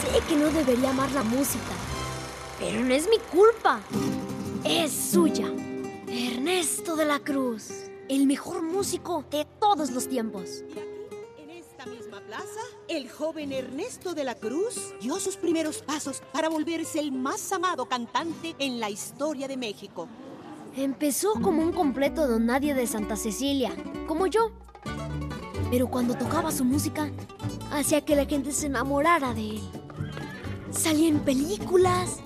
Sé que no debería amar la música, pero no es mi culpa. Es suya. Ernesto de la Cruz, el mejor músico de todos los tiempos. Y aquí, en esta misma plaza, el joven Ernesto de la Cruz dio sus primeros pasos para volverse el más amado cantante en la historia de México. Empezó como un completo don nadie de Santa Cecilia, como yo. Pero cuando tocaba su música, hacía que la gente se enamorara de él. Salía en películas,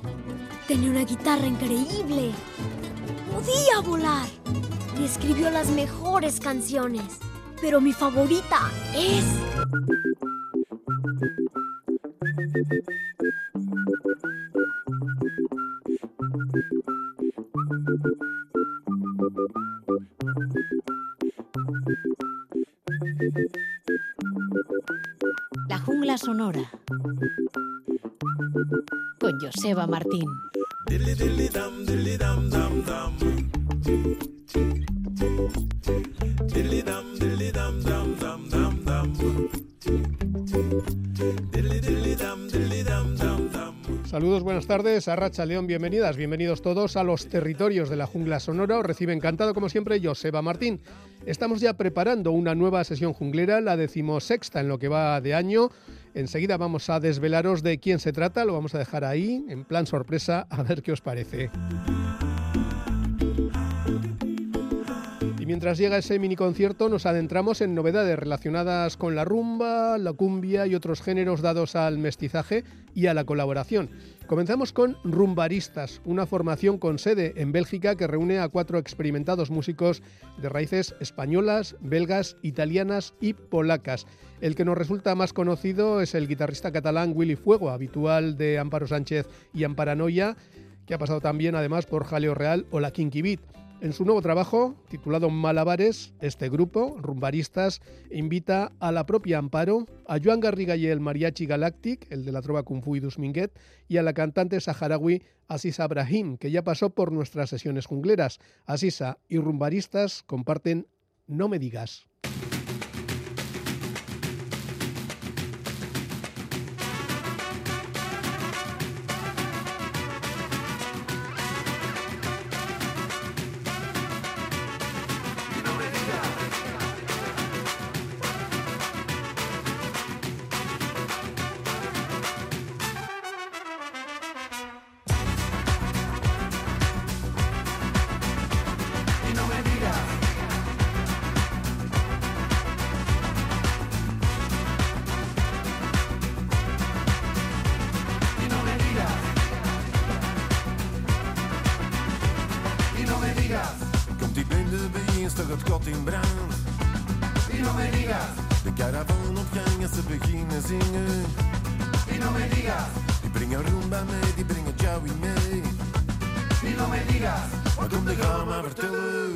tenía una guitarra increíble, podía volar y escribió las mejores canciones. Pero mi favorita es... La jungla sonora. Con Joseba Martín. Saludos, buenas tardes, Arracha León, bienvenidas, bienvenidos todos a los territorios de la jungla sonora. Os recibe encantado, como siempre, Joseba Martín. Estamos ya preparando una nueva sesión junglera, la decimosexta en lo que va de año. Enseguida vamos a desvelaros de quién se trata, lo vamos a dejar ahí, en plan sorpresa, a ver qué os parece. Y mientras llega ese mini concierto, nos adentramos en novedades relacionadas con la rumba, la cumbia y otros géneros dados al mestizaje y a la colaboración. Comenzamos con Rumbaristas, una formación con sede en Bélgica que reúne a cuatro experimentados músicos de raíces españolas, belgas, italianas y polacas. El que nos resulta más conocido es el guitarrista catalán Willy Fuego, habitual de Amparo Sánchez y Amparanoia, que ha pasado también además por Jaleo Real o la Kinky Beat. En su nuevo trabajo, titulado Malabares, este grupo, Rumbaristas, invita a la propia Amparo, a Joan Garriga y el Mariachi Galactic, el de la trova Kung Fu y Dusminguet, y a la cantante saharaui Asisa Brahim, que ya pasó por nuestras sesiones jungleras. Asisa y Rumbaristas comparten No me digas. Maar vertellen.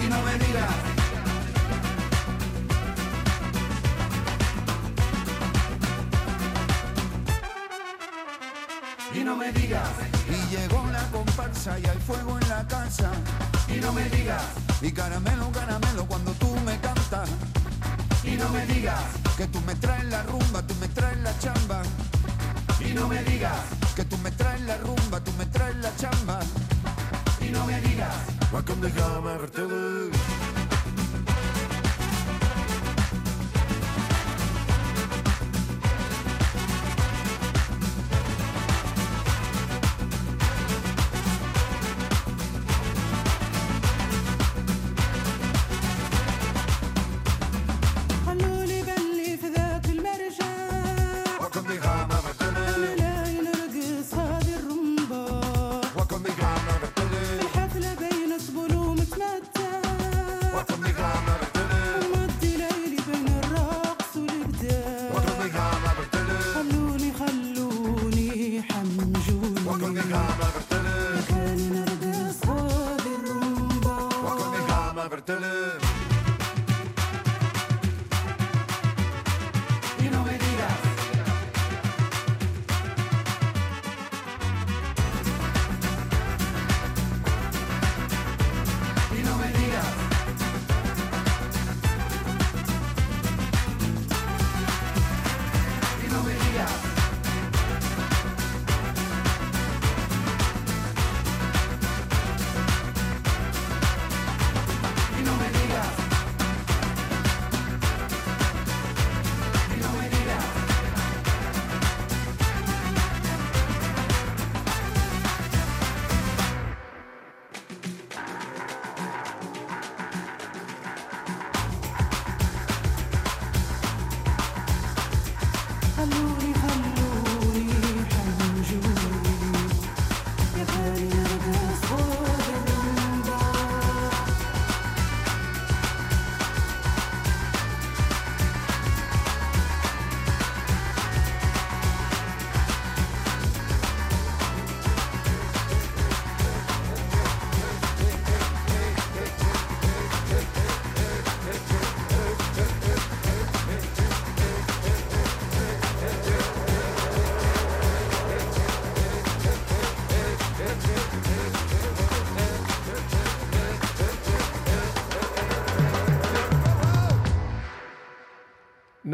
y no me digas. Y no me digas, Y llegó la comparsa y hay fuego en la casa. y no me digas, Y caramelo, caramelo cuando tú me cantas. y no me digas, Que tú me traes la rumba, tú me traes la chamba. y no me digas, Que tú me traes la rumba, tú me traes la chamba. y no me digas.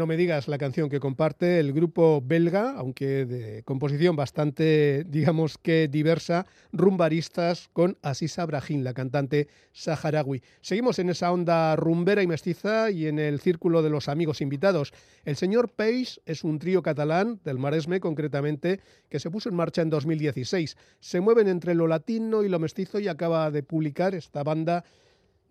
No me digas la canción que comparte el grupo belga, aunque de composición bastante, digamos que diversa, rumbaristas con Asisa Brahim, la cantante saharaui. Seguimos en esa onda rumbera y mestiza y en el círculo de los amigos invitados. El señor Peix es un trío catalán, del Maresme concretamente, que se puso en marcha en 2016. Se mueven entre lo latino y lo mestizo y acaba de publicar esta banda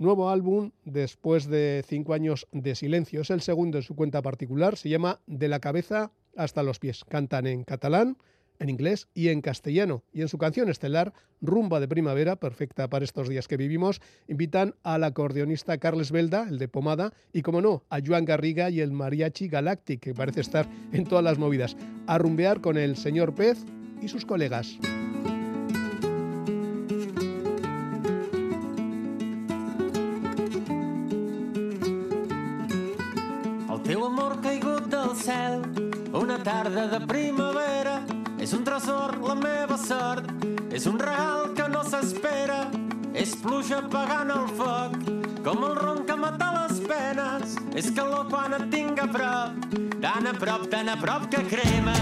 nuevo álbum después de cinco años de silencio. Es el segundo en su cuenta particular, se llama De la cabeza hasta los pies. Cantan en catalán, en inglés y en castellano. Y en su canción estelar, Rumba de Primavera, perfecta para estos días que vivimos, invitan al acordeonista Carles Belda, el de Pomada, y como no, a Joan Garriga y el Mariachi Galactic, que parece estar en todas las movidas, a rumbear con el señor Pez y sus colegas. Tarda de primavera, és un tresor la meva sort, és un regal que no s'espera, és pluja apagant el foc, com el ron que mata les penes, és calor quan et tinc a prop, tan a prop, tan a prop que crema.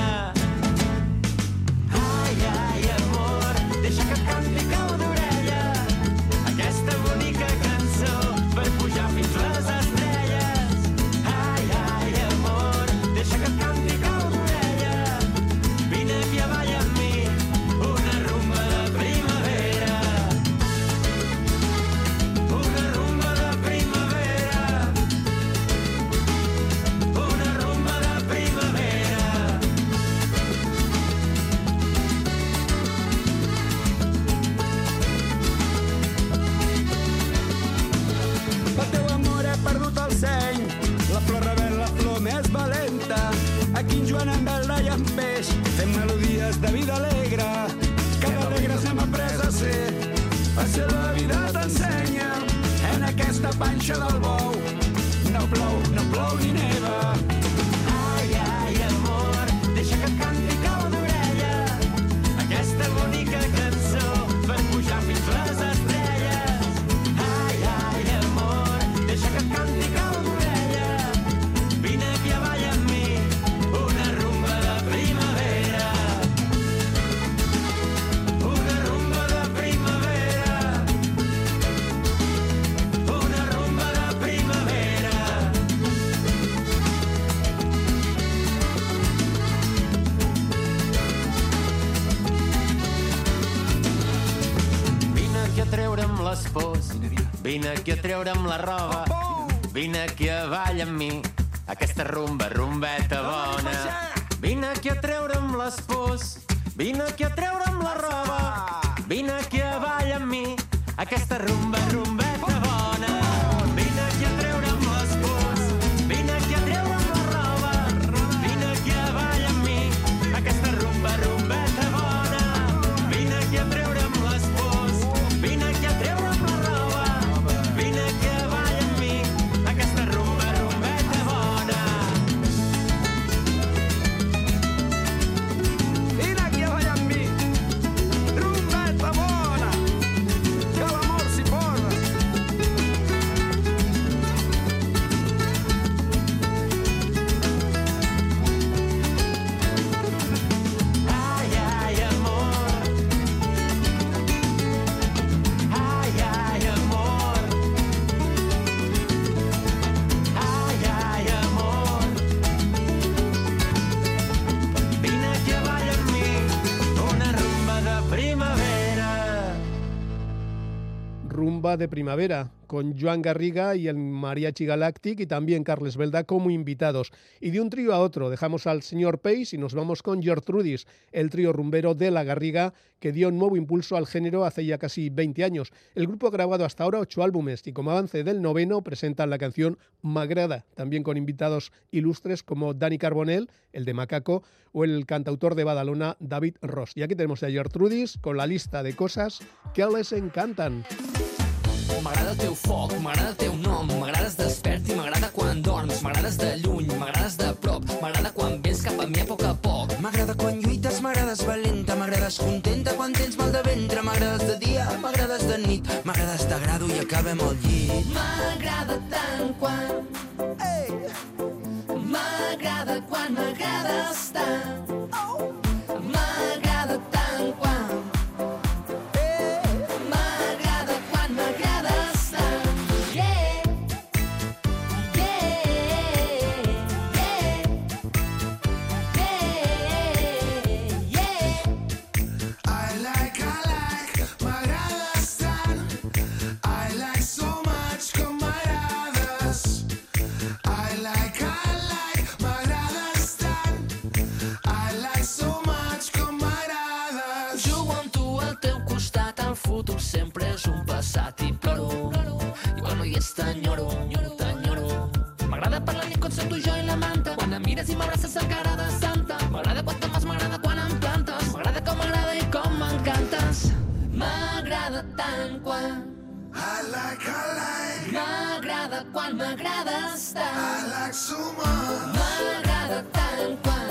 Panxa del bou. No plou, no plou ni neva les pors, vine aquí a treure'm la roba, vine aquí a ball amb mi, aquesta rumba, rumbeta bona. Vine aquí a treure'm les pors, vine aquí a treure'm la roba, vine aquí a ball amb mi, aquesta rumba, rumbeta De Primavera, con Joan Garriga y el Mariachi Galactic y también Carles Belda como invitados. Y de un trío a otro dejamos al señor Pace y nos vamos con Gertrudis, el trío rumbero de La Garriga que dio un nuevo impulso al género hace ya casi 20 años. El grupo ha grabado hasta ahora ocho álbumes y como avance del noveno presentan la canción Magrada, también con invitados ilustres como Dani Carbonell, el de Macaco, o el cantautor de Badalona David Ross. Y aquí tenemos a Gertrudis con la lista de cosas que les encantan. M'agrada el teu foc, m'agrada el teu nom, m'agrades despert i m'agrada quan dorms, m'agrades de lluny, m'agrades de prop, m'agrada quan vens cap a mi a poc a poc. M'agrada quan lluites, m'agrades valenta, m'agrades contenta quan tens mal de ventre, m'agrades de dia, m'agrades de nit, m'agrades de grado i acabem al llit. M'agrada tant quan... Ei! M'agrada m'agrades tant. Quan... I like, I like, M'agrada quan m'agrades tant. I like so much. M'agrada tant quan...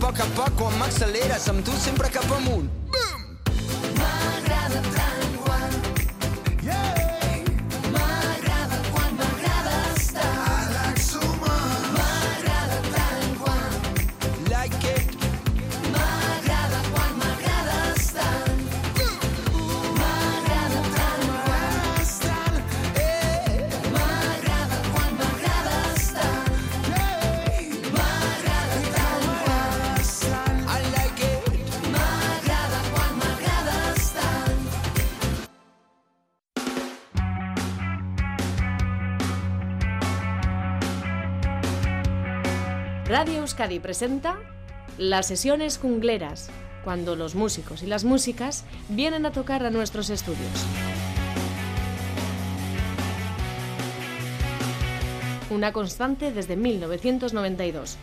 poc a poc, quan m'acceleres amb tu sempre cap amunt. Radio Euskadi presenta las sesiones jungleras, cuando los músicos y las músicas vienen a tocar a nuestros estudios. Una constante desde 1992.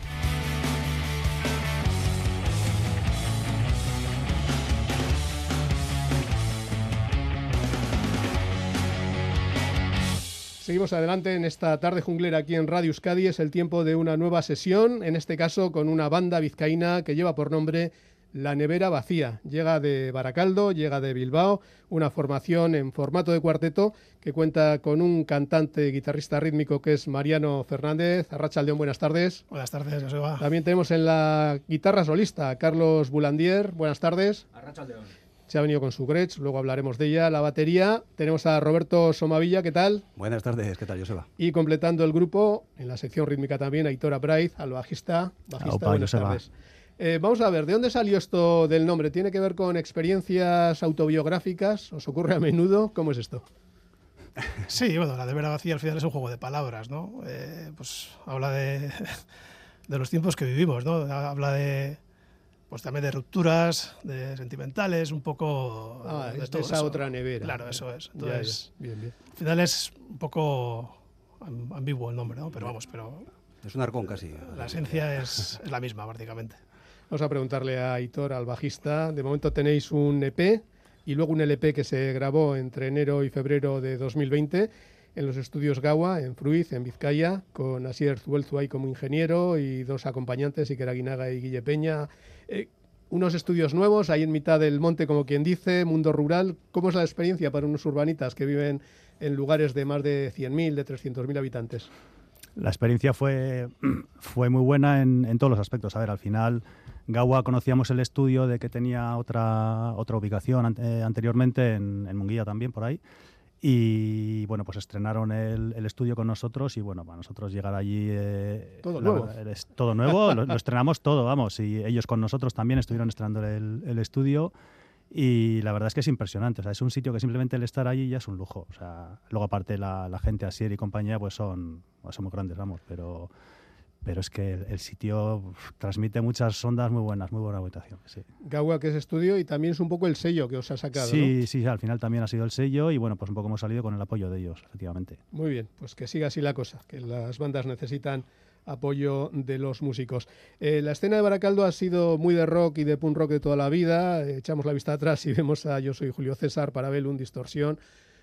Seguimos adelante en esta tarde junglera aquí en Radio Euskadi. Es el tiempo de una nueva sesión, en este caso con una banda vizcaína que lleva por nombre La Nevera Vacía. Llega de Baracaldo, llega de Bilbao, una formación en formato de cuarteto que cuenta con un cantante guitarrista rítmico que es Mariano Fernández. Arracha León, buenas tardes. Buenas tardes, Joseba. También tenemos en la guitarra solista a Carlos Bulandier. Buenas tardes. Arrachaldeón. Se ha venido con su Gretsch, luego hablaremos de ella. La batería, tenemos a Roberto Somavilla, ¿qué tal? Buenas tardes, ¿qué tal, Joseba? Y completando el grupo, en la sección rítmica también, Aitor Abraiz, al bajista. bajista Aupa, buenas Joseba. tardes. Eh, vamos a ver, ¿de dónde salió esto del nombre? ¿Tiene que ver con experiencias autobiográficas? ¿Os ocurre a menudo? ¿Cómo es esto? Sí, bueno, la de vera vacía al final es un juego de palabras, ¿no? Eh, pues habla de, de los tiempos que vivimos, ¿no? Habla de, pues también de rupturas, de sentimentales, un poco Ah, de es todo esa eso. otra nevera. Claro, eso es. Ya, Entonces, ya. Bien, bien. al final es un poco am- ambiguo el nombre, ¿no? Pero vamos, pero Es un arcón casi. la esencia es, es la misma prácticamente. Vamos a preguntarle a Aitor, al bajista. De momento tenéis un EP y luego un LP que se grabó entre enero y febrero de 2020 en los estudios Gawa, en Fruiz, en Vizcaya, con Asier Zuelzuay como ingeniero y dos acompañantes, Iker Aguinaga y Guille Peña. Eh, unos estudios nuevos, ahí en mitad del monte, como quien dice, mundo rural. ¿Cómo es la experiencia para unos urbanitas que viven en lugares de más de 100.000, de 300.000 habitantes? La experiencia fue, fue muy buena en, todos los aspectos. A ver, al final, Gawa conocíamos el estudio de que tenía otra, otra ubicación an- anteriormente, en, en Munguía también, por ahí. Y bueno, pues estrenaron el, el estudio con nosotros y bueno, para nosotros llegar allí... eh, Todo la nuevo. es todo nuevo, lo, lo estrenamos todo, vamos. Y ellos con nosotros también estuvieron estrenando el, el estudio. Y la verdad es que es impresionante. O sea, es un sitio que simplemente el estar allí ya es un lujo. O sea, luego aparte la, la gente, Asier y compañía, pues son, pues son muy grandes, vamos. Pero, pero es que el, el sitio uf, transmite muchas ondas muy buenas, muy buena habitación. Sí. Gawa, que es estudio, y también es un poco el sello que os ha sacado, Sí, ¿no? sí, al final también ha sido el sello y bueno, pues un poco hemos salido con el apoyo de ellos, efectivamente. Muy bien, pues que siga así la cosa, que las bandas necesitan apoyo de los músicos. Eh, la escena de Baracaldo ha sido muy de rock y de punk rock de toda la vida. Echamos la vista atrás y vemos a Yo soy Julio César, Parabellum, Distorsión,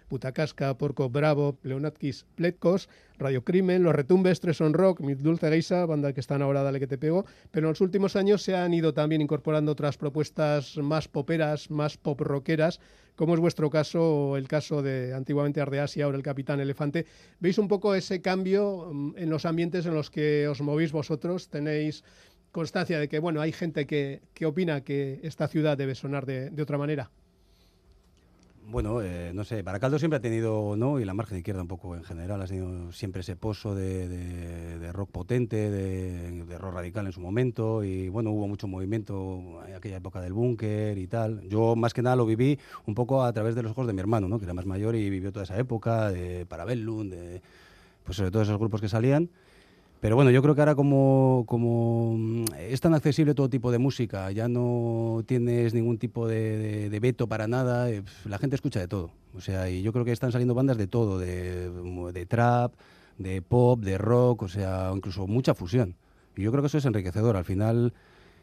Putacasca, Porco Bravo, Pleonatkis, Pletkos, Radio Crimen, Los Retumbes, Tres on Rock, Mi Dulce Geisa, banda que están ahora Dale que te pego, pero en los últimos años se han ido también incorporando otras propuestas más poperas, más pop rockeras, como es vuestro caso o el caso de antiguamente Ardeas y ahora el Capitán Elefante. ¿Veis un poco ese cambio mm, en los ambientes en los que os movéis vosotros? ¿Tenéis constancia de que bueno, hay gente que, que opina que esta ciudad debe sonar de otra manera? Bueno, eh, no sé, Baracaldo siempre ha tenido, ¿no? Y la margen izquierda un poco en general, ha tenido siempre ese pozo de, de- de rock potente, de, de rock radical en su momento, y bueno, hubo mucho movimiento en aquella época del búnker y tal. Yo más que nada lo viví un poco a través de los ojos de mi hermano, ¿no? Que era más mayor y vivió toda esa época, de Parabellum, de, pues sobre todo esos grupos que salían. Pero bueno, yo creo que ahora como, mm, es tan accesible todo tipo de música, ya no tienes ningún tipo de, veto para nada, eh, la gente escucha de todo. O sea, y yo creo que están saliendo bandas de todo, de, de trap, de pop, de rock, o sea, incluso mucha fusión. Y yo creo que eso es enriquecedor. Al final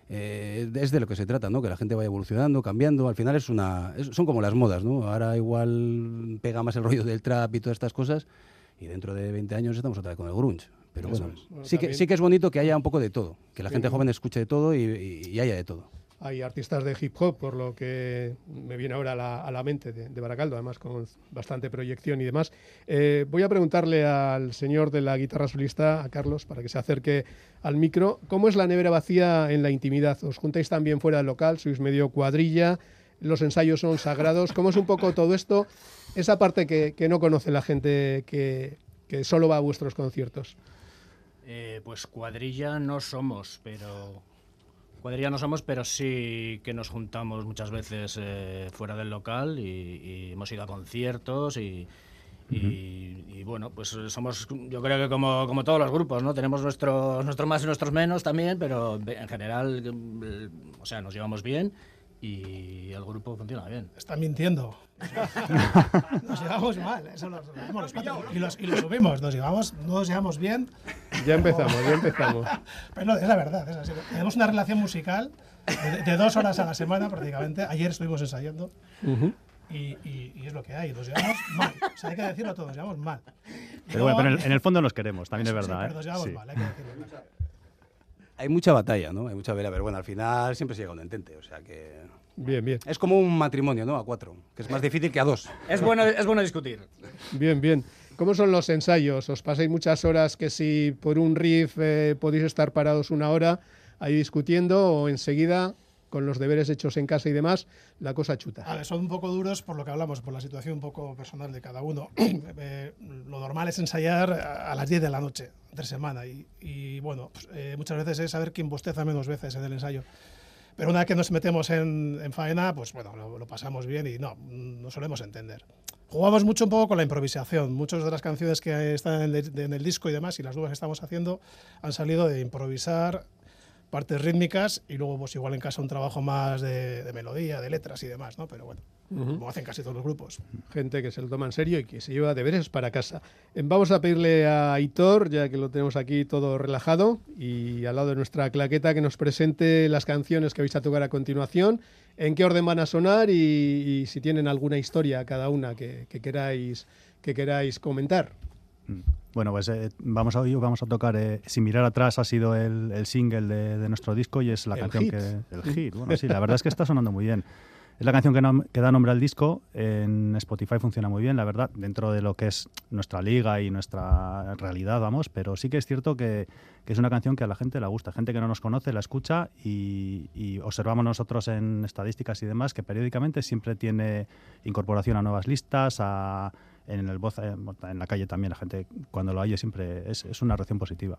eh, es de lo que se trata, ¿no? Que la gente vaya evolucionando, cambiando. Al final es una, es- son como las modas, ¿no? Ahora igual pega más el rollo del trap y todas estas cosas. Y dentro de 20 años estamos otra vez con el grunge. Pero Eso bueno, es. Bueno, sí, que, sí que es bonito que haya un poco de todo. Que la Sí, gente joven escuche de todo y, y- y haya de todo. Hay artistas de hip hop, por lo que me viene ahora a la, a la mente de, de Baracaldo, además con bastante proyección y demás. Eh, voy a preguntarle al señor de la guitarra solista, a Carlos, para que se acerque al micro, ¿cómo es la nevera vacía en la intimidad? ¿Os juntáis también fuera del local? ¿Sois medio cuadrilla? ¿Los ensayos son sagrados? ¿Cómo es un poco todo esto? Esa parte que, que no conoce la gente que, que solo va a vuestros conciertos. Eh, pues cuadrilla no somos, pero cuadrilla no somos, pero sí que nos juntamos muchas veces eh, fuera del local y, y hemos ido a conciertos y, y- y, bueno, pues somos, yo creo que como, como todos los grupos, ¿no? Tenemos nuestros nuestros más y nuestros menos también, pero en general, eh, o sea, nos llevamos bien y el grupo funciona bien. Están mintiendo. nos llevamos mal, eso lo los cuatro. Y, los, y lo subimos, nos llevamos, no nos llevamos bien. Ya empezamos, ya empezamos. Pero no, es la verdad, es así. Tenemos una relación musical de, de dos horas a la semana prácticamente. Ayer estuvimos ensayando Ujú. y, y- y es lo que hay. Nos llevamos mal. O sea, hay que decirlo todo, nos llevamos mal. Pero bueno, pero en el, en el fondo nos queremos, también es Sí, verdad. pero ¿eh? nos llevamos Sí. mal, hay que decirlo. Hay mucha batalla, ¿no? Hay mucha vela, pero bueno, al final siempre se llega a un entente. O sea que. Bien, bien. Es como un matrimonio, ¿no? A cuatro, que es más difícil que a dos. Es bueno, es bueno discutir. Bien, bien. ¿Cómo son los ensayos? ¿Os pasáis muchas horas que si por un riff eh, podéis estar parados una hora ahí discutiendo o enseguida con los deberes hechos en casa y demás, la cosa chuta? A ver, son un poco duros por lo que hablamos, por la situación un poco personal de cada uno. Eh, lo normal es ensayar a las 10 de la noche, entre semana. Y, y, bueno, pues, eh, muchas veces es saber quién bosteza menos veces en el ensayo. Pero una vez que nos metemos en, en faena, pues bueno, lo, lo pasamos bien y no, no solemos entender. Jugamos mucho un poco con la improvisación. Muchas de las canciones que están en el, en el disco y demás, y las nuevas que estamos haciendo, han salido de improvisar partes rítmicas y luego pues igual en casa un trabajo más de, de melodía, de letras y demás, ¿no? Pero bueno, Ujú. como hacen casi todos los grupos. Gente que se lo toma en serio y que se lleva deberes para casa. Eh, Vamos a pedirle a Hitor, ya que lo tenemos aquí todo relajado, y al lado de nuestra claqueta, que nos presente las canciones que vais a tocar a continuación, en qué orden van a sonar y, y si tienen alguna historia cada una que, que queráis, que queráis comentar. Bueno, pues eh, vamos a hoy vamos a tocar eh, Sin mirar atrás ha sido el, el single de, de nuestro disco y es la El canción hit. que el hit. Bueno, sí, la verdad es que está sonando muy bien. Es la canción que, que da nombre al disco. En Spotify funciona muy bien, la verdad, dentro de lo que es nuestra liga y nuestra realidad, vamos. Pero sí que es cierto que, que es una canción que a la gente le gusta. Gente que no nos conoce la escucha y, y observamos nosotros en estadísticas y demás que periódicamente siempre tiene incorporación a nuevas listas, a, en el voz, en la calle también la gente cuando lo oye siempre es, es una reacción positiva.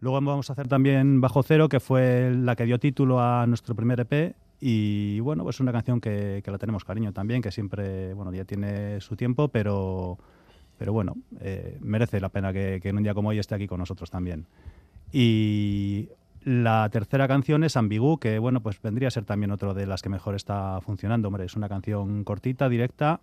Luego vamos a hacer también Bajo Cero, que fue la que dio título a nuestro primer EP Y bueno, pues es una canción que, que la tenemos cariño también, que siempre, bueno, ya tiene su tiempo, pero, pero bueno, eh, merece la pena que, que en un día como hoy esté aquí con nosotros también. Y la tercera canción es Ambigu, que bueno, pues vendría a ser también otro de las que mejor está funcionando. Hombre, es una canción cortita, directa,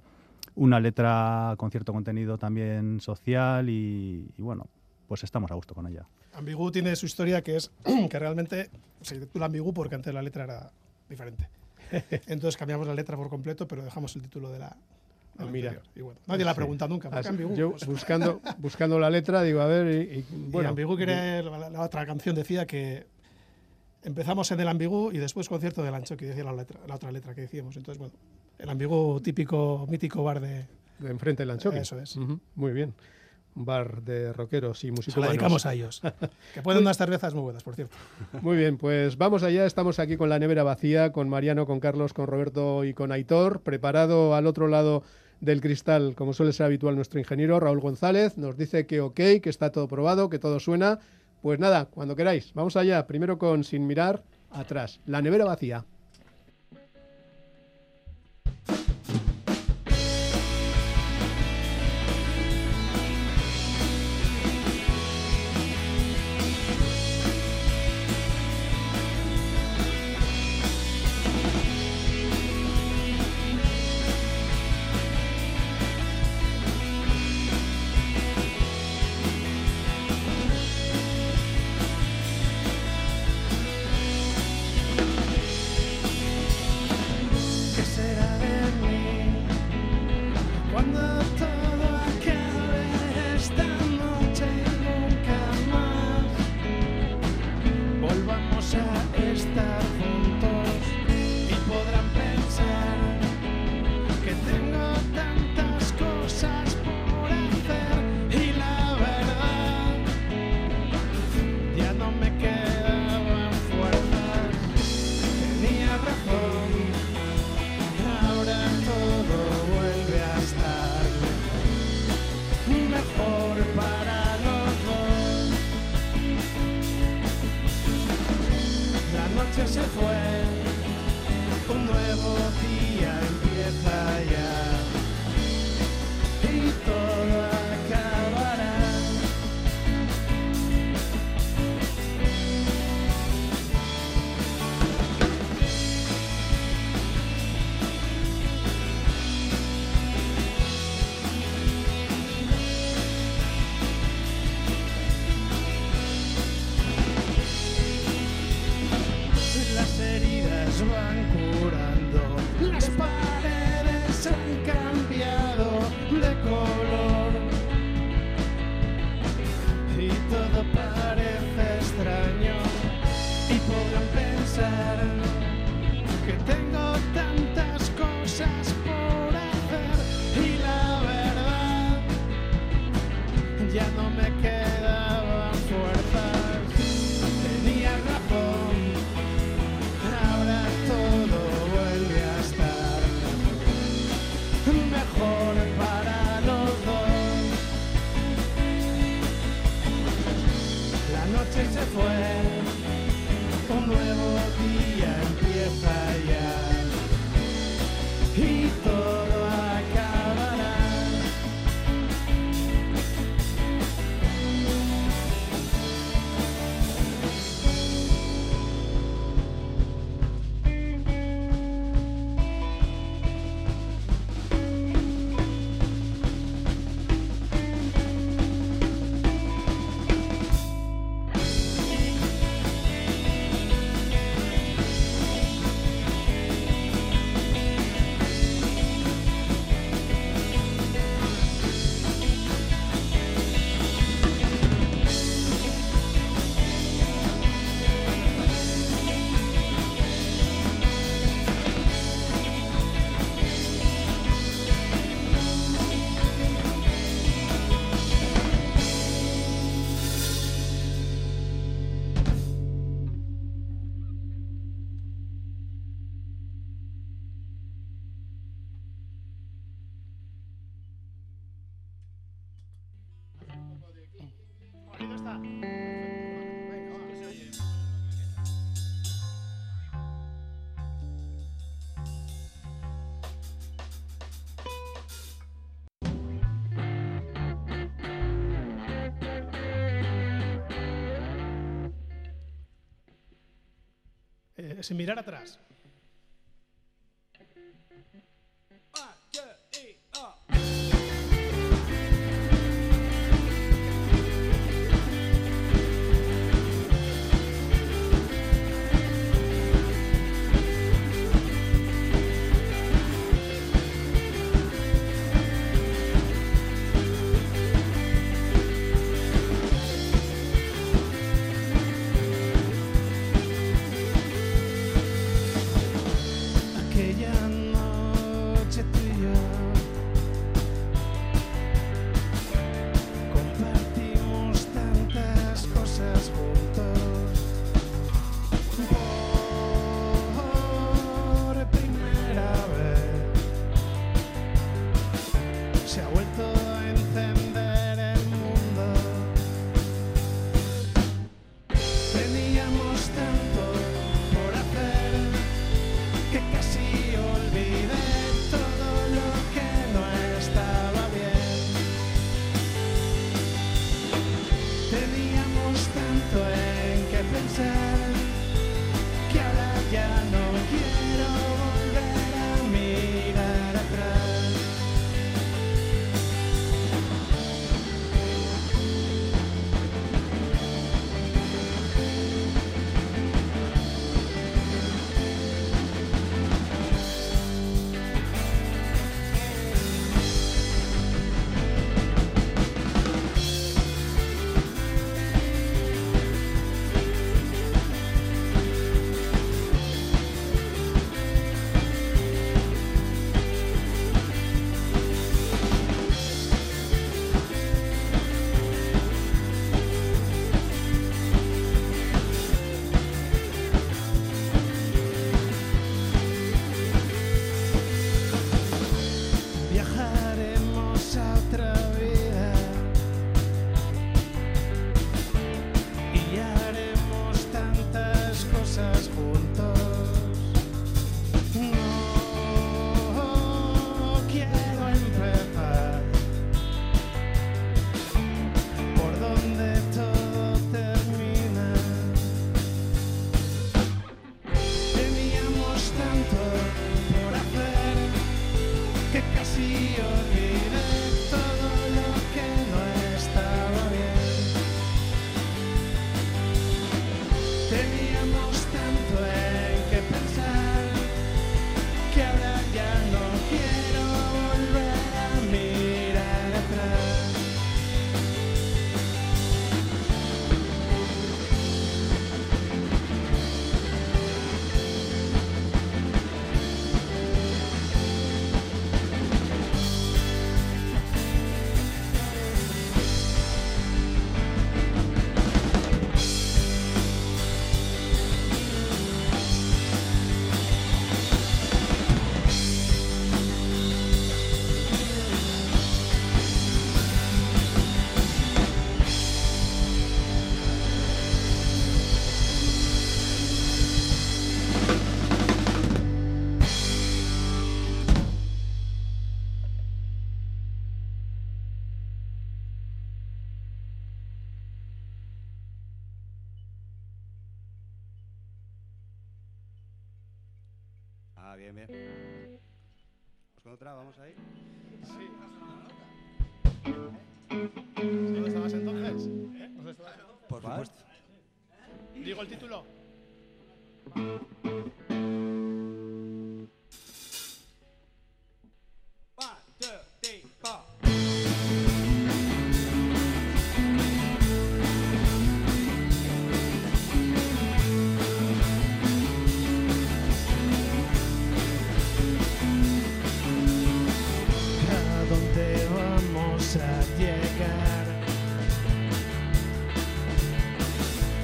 una letra con cierto contenido también social y, y bueno, pues estamos a gusto con ella. Ambigu tiene su historia que es que realmente se titula Ambigu porque antes la letra era diferente. Entonces cambiamos la letra por completo, pero dejamos el título de la. la Mira. Y bueno, nadie la preguntado nunca. ¿por qué Así- Ambigu? Yo Pues- buscando, buscando la letra, digo, a ver, y, y, Bueno, bueno. Ambigu quiere, la, la otra canción decía que empezamos en el Ambigu y después concierto del Ancho, que decía la, letra, la otra letra que decíamos. Entonces, bueno, el Ambigu típico, mítico bar de... De enfrente del Anchoqui. Eso es. Muy bien. Un bar de rockeros y Se músicos. la dedicamos a ellos. que pueden unas cervezas muy buenas, por cierto. Muy bien, pues vamos allá. Estamos aquí con la nevera vacía, con Mariano, con Carlos, con Roberto y con Aitor. Preparado al otro lado del cristal, como suele ser habitual, nuestro ingeniero Raúl González. Nos dice que ok, que está todo probado, que todo suena. Pues nada, cuando queráis. Vamos allá. Primero con Sin mirar atrás. La nevera vacía. Sin mirar atrás. temido.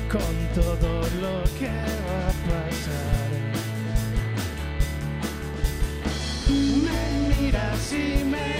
con todo lo que va a pasar. Me miras y me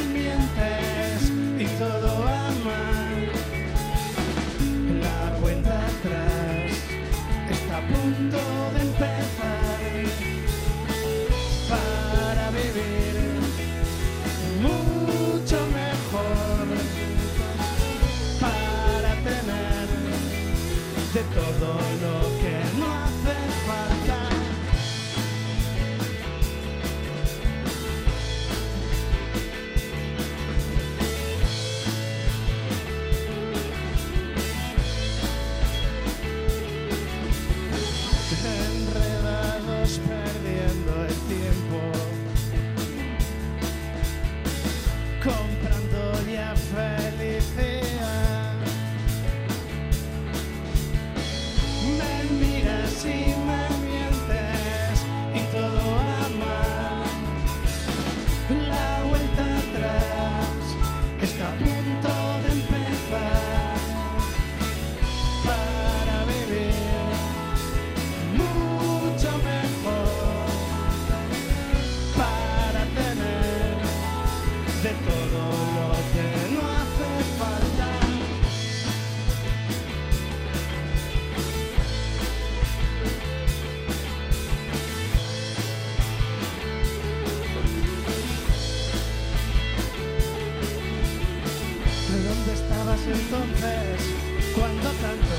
cuando tanto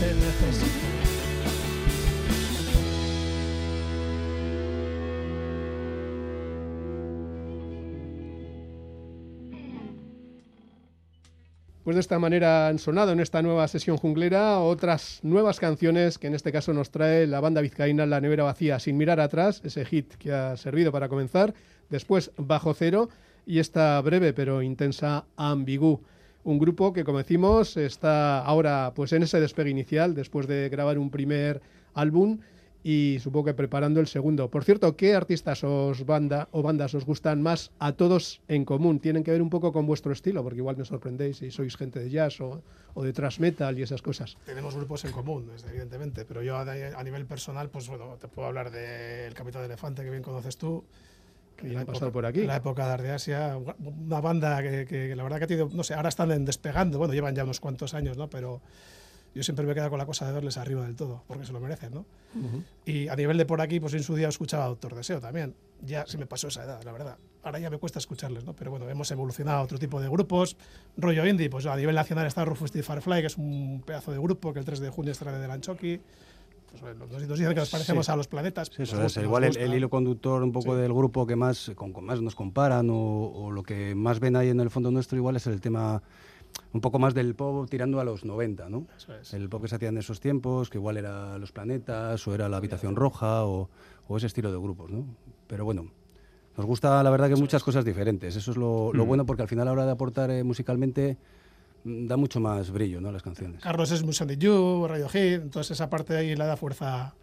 te necesito. Pues de esta manera han sonado en esta nueva sesión junglera otras nuevas canciones que en este caso nos trae la banda vizcaína La Nevera Vacía, sin mirar atrás, ese hit que ha servido para comenzar, después Bajo Cero y esta breve pero intensa Ambigú. Un grupo que, como decimos, está ahora pues en ese despegue inicial después de grabar un primer álbum y supongo que preparando el segundo. Por cierto, ¿qué artistas os banda o bandas os gustan más a todos en común? Tienen que ver un poco con vuestro estilo, porque igual me sorprendéis si sois gente de jazz o, o de thrash metal y esas cosas. Tenemos grupos en común, evidentemente, pero yo a, nivel personal, pues bueno, te puedo hablar del Capitán Elefante, que bien conoces tú. Que ya ha pasado por aquí. La época de Ardeasia, una banda que, que, la verdad que ha tenido, no sé, ahora están despegando, bueno, llevan ya unos cuantos años, ¿no? Pero yo siempre me he quedado con la cosa de verles arriba del todo, porque se lo merecen, ¿no? Uh -huh. Y a nivel de por aquí, pues en su día escuchaba a Doctor Deseo también. Ya se me pasó esa edad, la verdad. Ahora ya me cuesta escucharles, ¿no? Pero bueno, hemos evolucionado a otro tipo de grupos. Rollo indie, pues a nivel nacional está Rufus y Firefly, que es un pedazo de grupo que el 3 de junio estará de Lanchoki. Pues bueno, nos, nos, dicen que nos parecemos sí. a los planetas. Sí, eso es, igual el, el, hilo conductor un poco sí. del grupo que más, con, con más nos comparan o, o lo que más ven ahí en el fondo nuestro igual es el tema un poco más del pop tirando a los 90, ¿no? Es. El pop que se hacía en esos tiempos, que igual era Los Planetas, o era La Habitación Roja, o, o ese estilo de grupos, ¿no? Pero bueno, nos gusta la verdad que muchas cosas diferentes. Eso es lo, lo, bueno porque al final a la hora de aportar eh, musicalmente da mucho más brillo ¿no? a las canciones. Carlos es Musan de You, Radiohead, entonces esa parte de ahí le da fuerza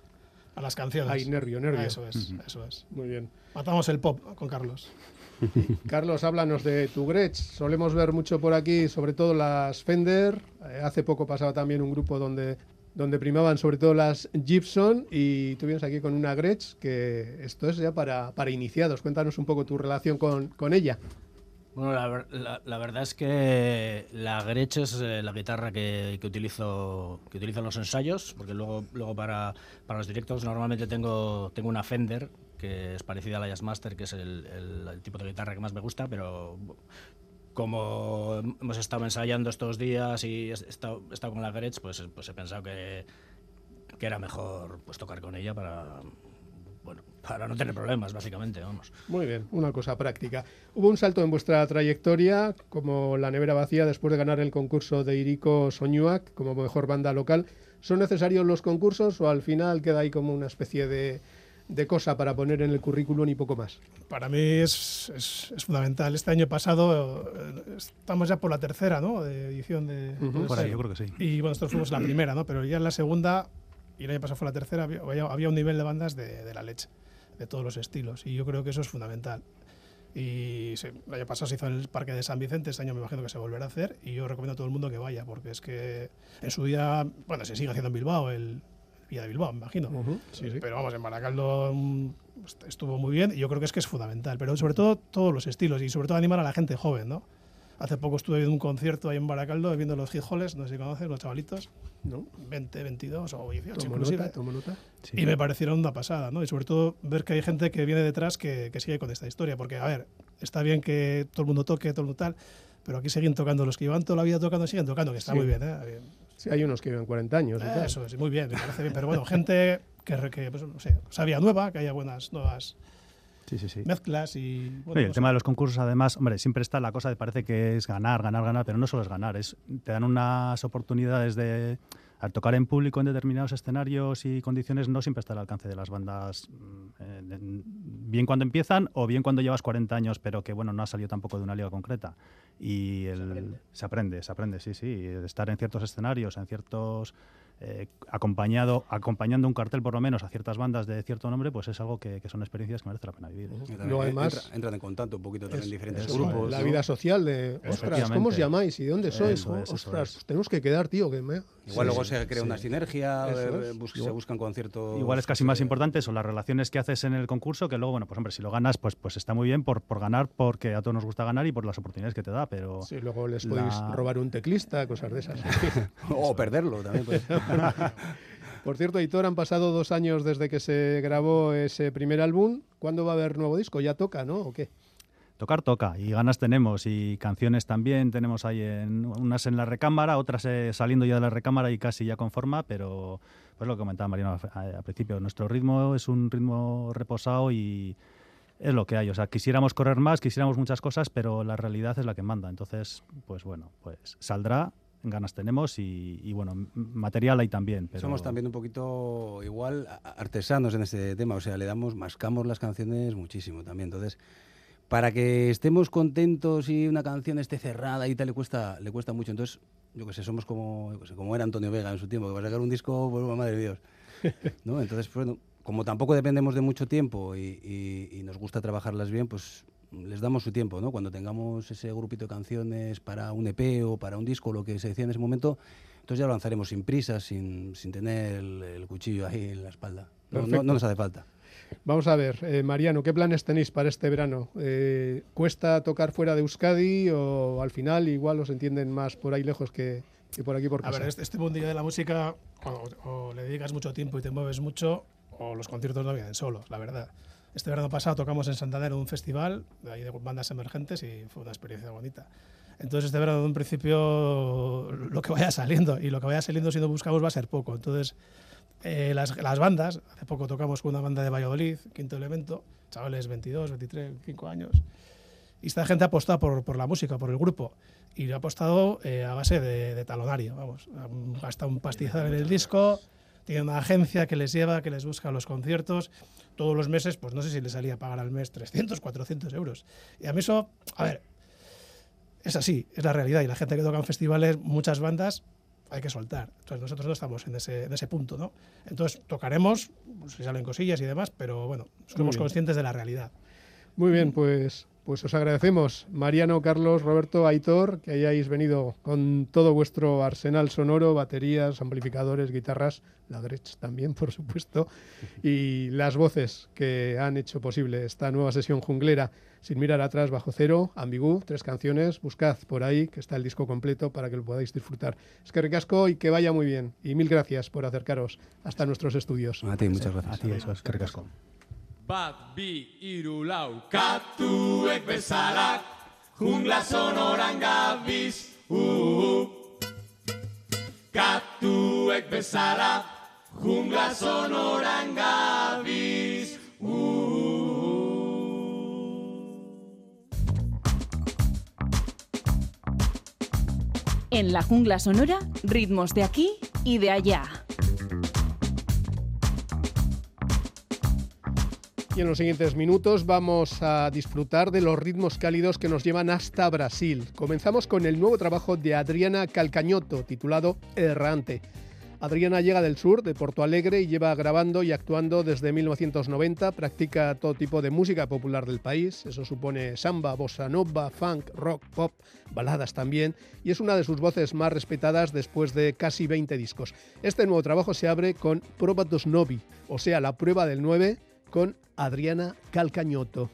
a las canciones. Hay nervio, nervio. Ah, eso es, uh -huh. eso es. Muy bien. Matamos el pop con Carlos. Carlos, háblanos de tu Gretsch. Solemos ver mucho por aquí, sobre todo las Fender. Eh, hace poco pasaba también un grupo donde, donde primaban sobre todo las Gibson y tú vienes aquí con una Gretsch que esto es ya para, para iniciados. Cuéntanos un poco tu relación con, con ella. Bueno, la, la, verdad es que la Gretsch es eh, la guitarra que, que, utilizo que utilizo en los ensayos, porque luego, luego para, para los directos normalmente tengo, tengo una Fender que es parecida a la Jazzmaster, que es el, tipo de guitarra que más me gusta, pero como hemos estado ensayando estos días y he estado, estado con la Gretsch, pues, pues he pensado que, que era mejor pues, tocar con ella para, para no tener problemas, básicamente, vamos. Muy bien, una cosa práctica. Hubo un salto en vuestra trayectoria, como la nevera vacía, después de ganar el concurso de Irico Soñuac como mejor banda local. ¿Son necesarios los concursos o al final queda ahí como una especie de, de cosa para poner en el currículum y poco más? Para mí es, es, es fundamental. Este año pasado eh, estamos ya por la tercera ¿no? de edición de... Uh -huh. Por ahí, yo creo que sí. Y bueno, nosotros fuimos la primera, ¿no? pero ya en la segunda y el año pasado fue la tercera, había, había un nivel de bandas de, de, la leche, de todos los estilos, y yo creo que eso es fundamental. Y sí, el año pasado se hizo en el Parque de San Vicente, este año me imagino que se volverá a hacer, y yo recomiendo a todo el mundo que vaya, porque es que en su día, bueno, se sigue haciendo en Bilbao, el Villa de Bilbao, me imagino. Uh -huh, sí, sí. Pero vamos, en Baracaldo estuvo muy bien, y yo creo que es que es fundamental, pero sobre todo todos los estilos, y sobre todo animar a la gente joven, ¿no? Hace poco estuve en un concierto ahí en Baracaldo viendo los hit halls, no sé si conoces, los chavalitos, ¿no? 20, 22 o 18 tomo inclusive. Nota, tomo nota. Sí. Y me parecieron una pasada, ¿no? Y sobre todo ver que hay gente que viene detrás que, que, sigue con esta historia, porque, a ver, está bien que todo el mundo toque, todo el mundo tal, pero aquí siguen tocando, los que llevan toda la vida tocando siguen tocando, que está sí. muy bien, ¿eh? Sí, hay unos que llevan 40 años. Eh, eso es, muy bien, me parece bien, pero bueno, gente que, que pues, no sé, sabía nueva, que haya buenas nuevas Sí, sí, sí. mezclas y... Bueno, el tema de los concursos, además, hombre, siempre está la cosa de parece que es ganar, ganar, ganar, pero no solo es ganar, es, te dan unas oportunidades de... Al tocar en público en determinados escenarios y condiciones no siempre está al alcance de las bandas, eh, bien cuando empiezan o bien cuando llevas 40 años, pero que bueno, no ha salido tampoco de una liga concreta. Y el, se, aprende. se aprende, se aprende, sí, sí. Estar en ciertos escenarios, en ciertos eh, acompañado, acompañando un cartel por lo menos a ciertas bandas de cierto nombre, pues es algo que, que son experiencias que merece la pena vivir. -huh. Luego además entra, entran en contacto un poquito también es, diferentes es, grupos. La ¿no? vida social de, ostras, ¿cómo os llamáis y de dónde sois? Eso es, ostras, pues tenemos que quedar, tío. Que me... Igual sí, luego se crea sí. una sinergia, eh, bus se buscan conciertos. Igual es casi más importante son las relaciones que haces en el concurso que luego, bueno, pues hombre, si lo ganas, pues, pues está muy bien por, por ganar, porque a todos nos gusta ganar y por las oportunidades que te da, pero... Sí, luego les la... podéis robar un teclista, cosas de esas. o perderlo también. Pues. Por cierto, Hitor, han pasado dos años desde que se grabó ese primer álbum. ¿Cuándo va a haber nuevo disco? ¿Ya toca, no? ¿O qué? Tocar toca y ganas tenemos y canciones también tenemos ahí en unas en la recámara, otras eh, saliendo ya de la recámara y casi ya con forma, pero pues lo que comentaba Mariano al principio, nuestro ritmo es un ritmo reposado y es lo que hay. O sea, quisiéramos correr más, quisiéramos muchas cosas, pero la realidad es la que manda. Entonces, pues bueno, pues saldrá, ganas tenemos y, y bueno, material hay también. Pero... Somos también un poquito igual artesanos en este tema, o sea, le damos, mascamos las canciones muchísimo también. Entonces, para que estemos contentos y una canción esté cerrada y tal, le cuesta, le cuesta mucho. Entonces, yo que sé, somos como, sé, como era Antonio Vega en su tiempo, que va a sacar un disco, pues, madre de Dios. ¿no? Entonces, bueno, como tampoco dependemos de mucho tiempo y, y, y, nos gusta trabajarlas bien, pues les damos su tiempo, ¿no? Cuando tengamos ese grupito de canciones para un EP o para un disco, lo que se decía en ese momento, entonces ya lo lanzaremos sin prisa, sin, sin tener el, el, cuchillo ahí en la espalda. No, no, no nos hace falta. Vamos a ver, eh, Mariano, ¿qué planes tenéis para este verano? Eh, ¿Cuesta tocar fuera de Euskadi o al final igual os entienden más por ahí lejos que, que por aquí por casa? A ver, este, este mundillo de la música, o, o, le dedicas mucho tiempo y te mueves mucho, o los conciertos no vienen solos, la verdad. Este verano pasado tocamos en Santander en un festival de, ahí de bandas emergentes y fue una experiencia bonita. Entonces este verano, de un principio, lo que vaya saliendo y lo que vaya saliendo si no buscamos va a ser poco. Entonces, eh, las, las, bandas, hace poco tocamos con una banda de Valladolid, Quinto Elemento, chavales 22, 23, 25 años, y esta gente ha apostado por, por la música, por el grupo, y ha apostado eh, a base de, de, talonario, vamos, han gastado un pastizal en el disco, tiene una agencia que les lleva, que les busca los conciertos, todos los meses, pues no sé si les salía a pagar al mes 300, 400 euros. Y a mí eso, a ver, es así, es la realidad, y la gente que toca en festivales, muchas bandas, hay que soltar. Entonces nosotros no estamos en ese, en ese punto, ¿no? Entonces tocaremos, pues, si salen cosillas y demás, pero bueno, somos conscientes de la realidad. Muy bien, pues, pues os agradecemos, Mariano, Carlos, Roberto, Aitor, que hayáis venido con todo vuestro arsenal sonoro, baterías, amplificadores, guitarras, la Gretsch también, por supuesto, y las voces que han hecho posible esta nueva sesión junglera. Sin mirar atrás, bajo cero, ambigú, tres canciones, buscad por ahí, que está el disco completo para que lo podáis disfrutar. Es que ricasco y que vaya muy bien. Y mil gracias por acercaros hasta nuestros estudios. A ti, muchas gracias. A ti, eso es que ricasco. Bat, bi, iru, lau, katuek bezala, jungla sonoran gabiz, uh, uh. Katuek bezala, jungla sonoran gabiz, uh, En la jungla sonora, ritmos de aquí y de allá. Y en los siguientes minutos vamos a disfrutar de los ritmos cálidos que nos llevan hasta Brasil. Comenzamos con el nuevo trabajo de Adriana Calcañoto, titulado Errante. Adriana llega del sur, de Porto Alegre, y lleva grabando y actuando desde 1990. Practica todo tipo de música popular del país. Eso supone samba, bossa nova, funk, rock, pop, baladas también. Y es una de sus voces más respetadas después de casi 20 discos. Este nuevo trabajo se abre con Prova dos Novi, o sea, la prueba del 9, con Adriana Calcañoto.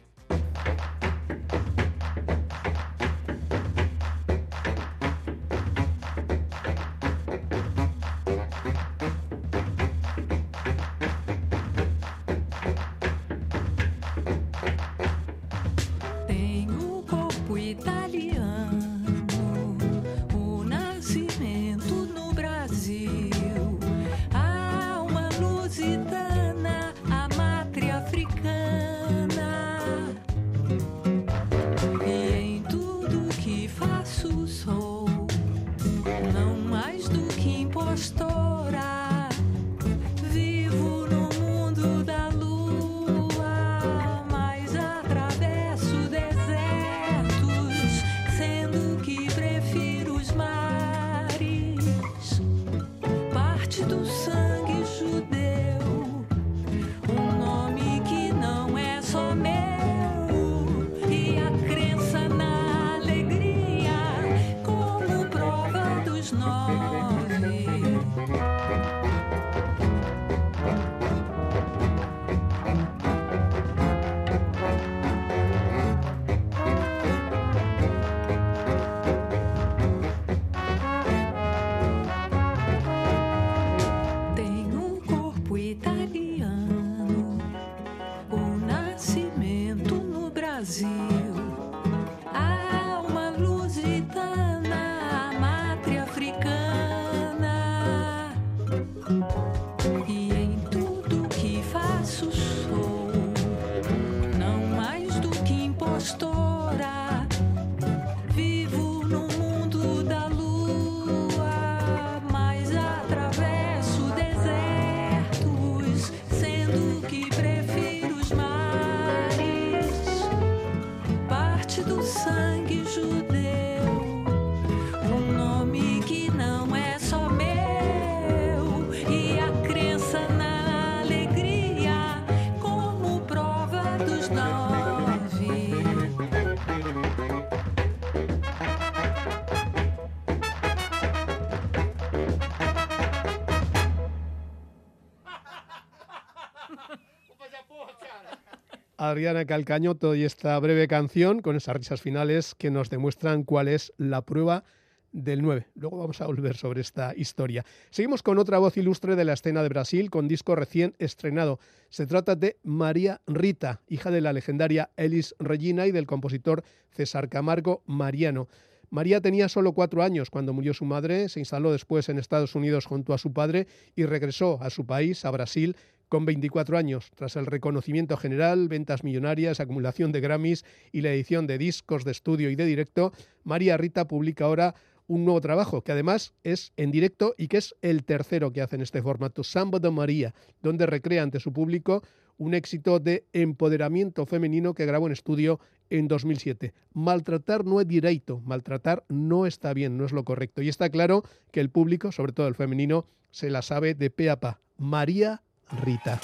Adriana Calcañoto y esta breve canción con esas risas finales que nos demuestran cuál es la prueba del 9. Luego vamos a volver sobre esta historia. Seguimos con otra voz ilustre de la escena de Brasil con disco recién estrenado. Se trata de María Rita, hija de la legendaria Elis Regina y del compositor César Camargo Mariano. María tenía solo cuatro años cuando murió su madre, se instaló después en Estados Unidos junto a su padre y regresó a su país, a Brasil, con 24 años, tras el reconocimiento general, ventas millonarias, acumulación de Grammys y la edición de discos de estudio y de directo, María Rita publica ahora un nuevo trabajo que además es en directo y que es el tercero que hace en este formato, Samba de María, donde recrea ante su público un éxito de empoderamiento femenino que grabó en estudio en 2007. Maltratar no es direito, maltratar no está bien, no es lo correcto. Y está claro que el público, sobre todo el femenino, se la sabe de pe a pa. María Rita.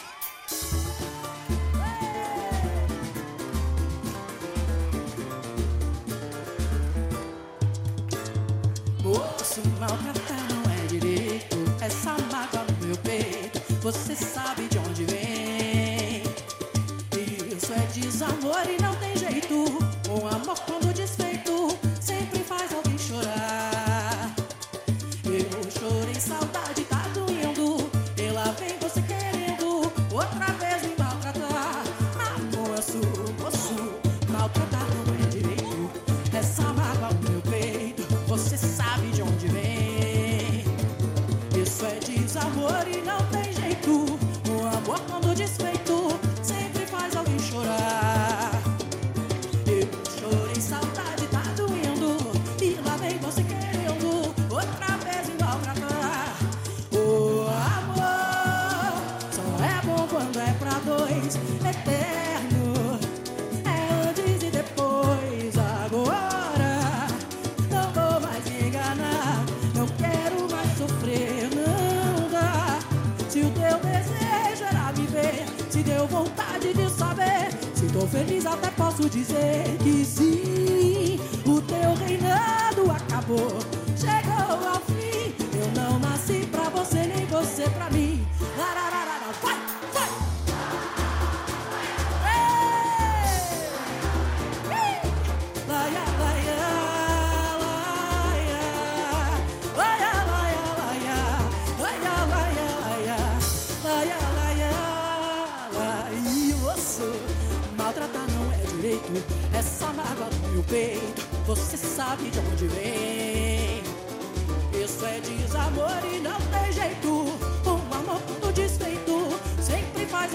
Não é direito. Essa mágoa no meu peito, você sabe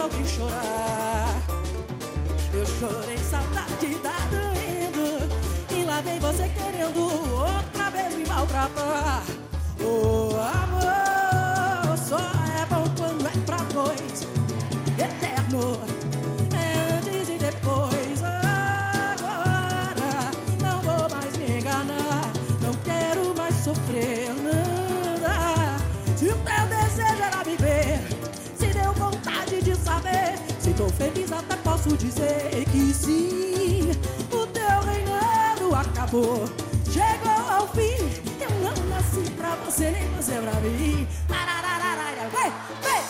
alguém chorar. Eu chorei, saudade tá doendo. E lá vem você querendo outra vez me maltratar. O amor tô feliz, até posso dizer que sim. O teu reinado acabou, chegou ao fim. Eu não nasci pra você, nem você pra mim. Vai, vai!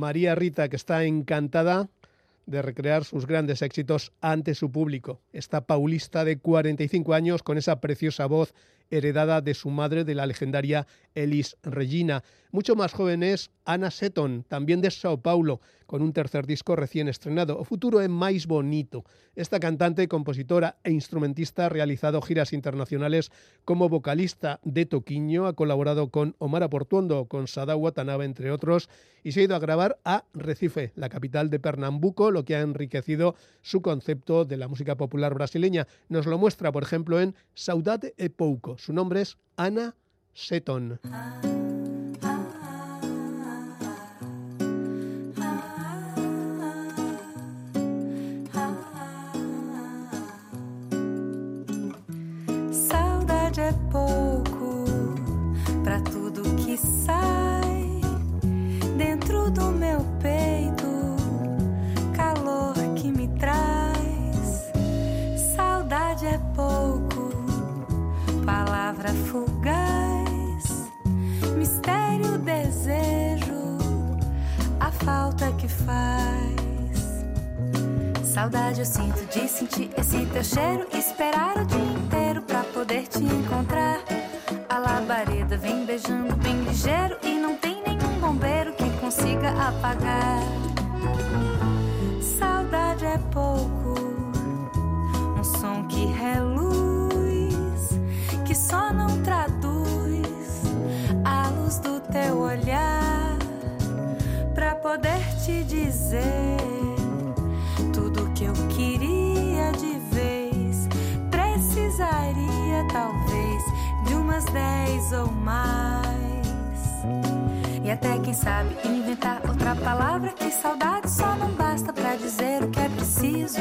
María Rita, que está encantada de recrear sus grandes éxitos ante su público. Esta paulista de 45 años con esa preciosa voz heredada de su madre, de la legendaria Elis Regina. Mucho más joven es Ana Seton, también de Sao Paulo, con un tercer disco recién estrenado. O futuro é máis bonito. Esta cantante, compositora e instrumentista ha realizado giras internacionales como vocalista de Toquiño, ha colaborado con Omar Aportuondo, con Sada Watanabe, entre otros, y se ha ido a grabar a Recife, la capital de Pernambuco, lo que ha enriquecido su concepto de la música popular brasileña. Nos lo muestra, por ejemplo, en Saudade e Pouco. Su nombre es Ana Seton. Saudade é pouco pra tudo que sai desejo, a falta que faz. Saudade eu sinto de sentir esse teu cheiro, esperar o dia inteiro pra poder te encontrar. A labareda vem beijando bem ligeiro e não tem nenhum bombeiro que consiga apagar. Saudade é pouco, um som que reluz, teu olhar pra poder te dizer tudo que eu queria de vez. Precisaria talvez de umas dez ou mais. E até quem sabe inventar outra palavra que saudade só não basta pra dizer o que é preciso.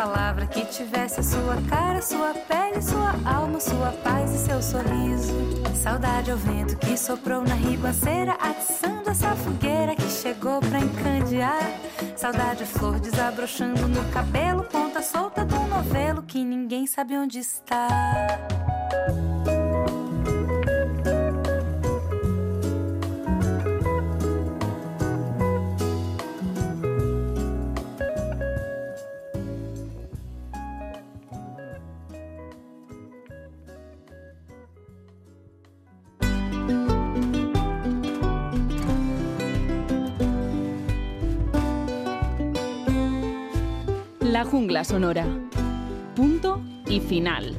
Palavra que tivesse a sua cara, sua pele, sua alma, sua paz e seu sorriso. Saudade é o vento que soprou na ribanceira, atiçando essa fogueira que chegou pra encandear. Saudade flor desabrochando no cabelo, ponta solta do novelo que ninguém sabe onde está. La jungla sonora. Punto y final.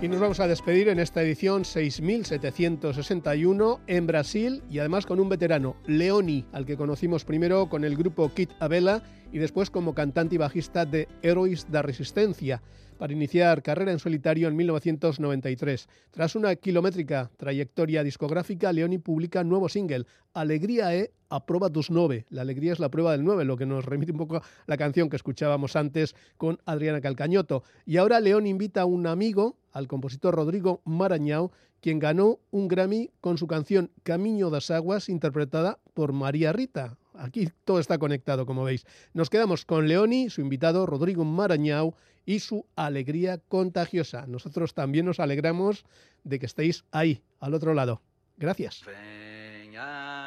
Y nos vamos a despedir en esta edición 6761 en Brasil y además con un veterano, Leoni, al que conocimos primero con el grupo Kit Abela y después como cantante y bajista de Herois da Resistencia, para iniciar carrera en solitario en 1993. Tras una kilométrica trayectoria discográfica, Leoni publica nuevo single, Alegría e a prova dos nove. La alegría es la prueba del 9, lo que nos remite un poco a la canción que escuchábamos antes con Adriana Calcañoto. Y ahora León invita a un amigo, al compositor Rodrigo Marañao, quien ganó un Grammy con su canción Camino das Aguas, interpretada por María Rita. Aquí todo está conectado, como veis. Nos quedamos con Leoni, su invitado Rodrigo Marañao y su alegría contagiosa. Nosotros también nos alegramos de que estéis ahí, al otro lado. Gracias. Vem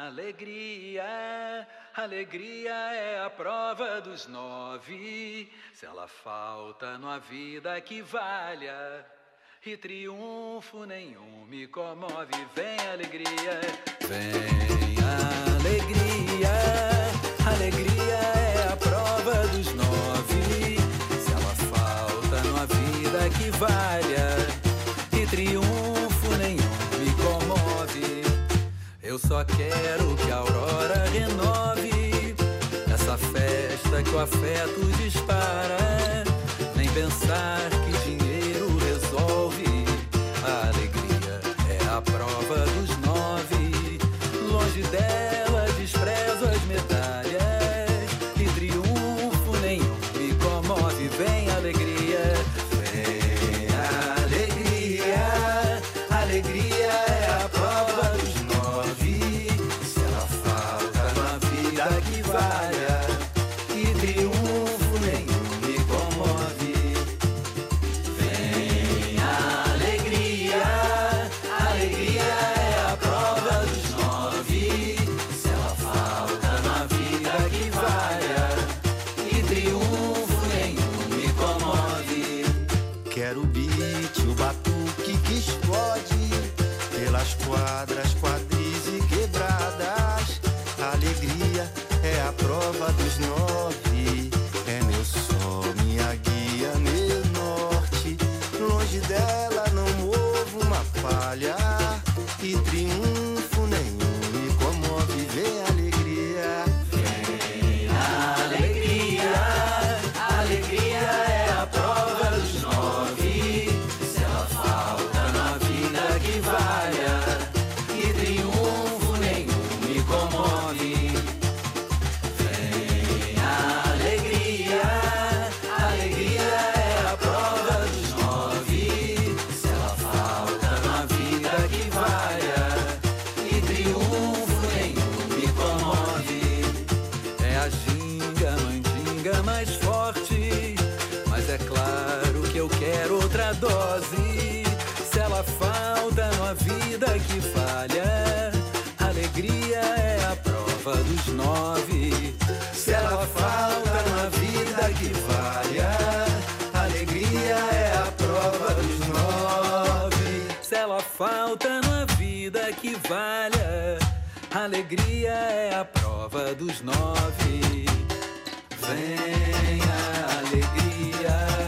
alegria, alegria é a prova dos nove. Se ela falta, não há vida que valha. E triunfo nenhum me comove. Vem alegria, vem alegria, alegria é a prova dos nove. Se ela falta, há vida que valha. E triunfo nenhum me comove. Eu só quero que a aurora renove essa festa que o afeto dispara. Nem pensar alegria é a prova dos nove. Vem a alegria.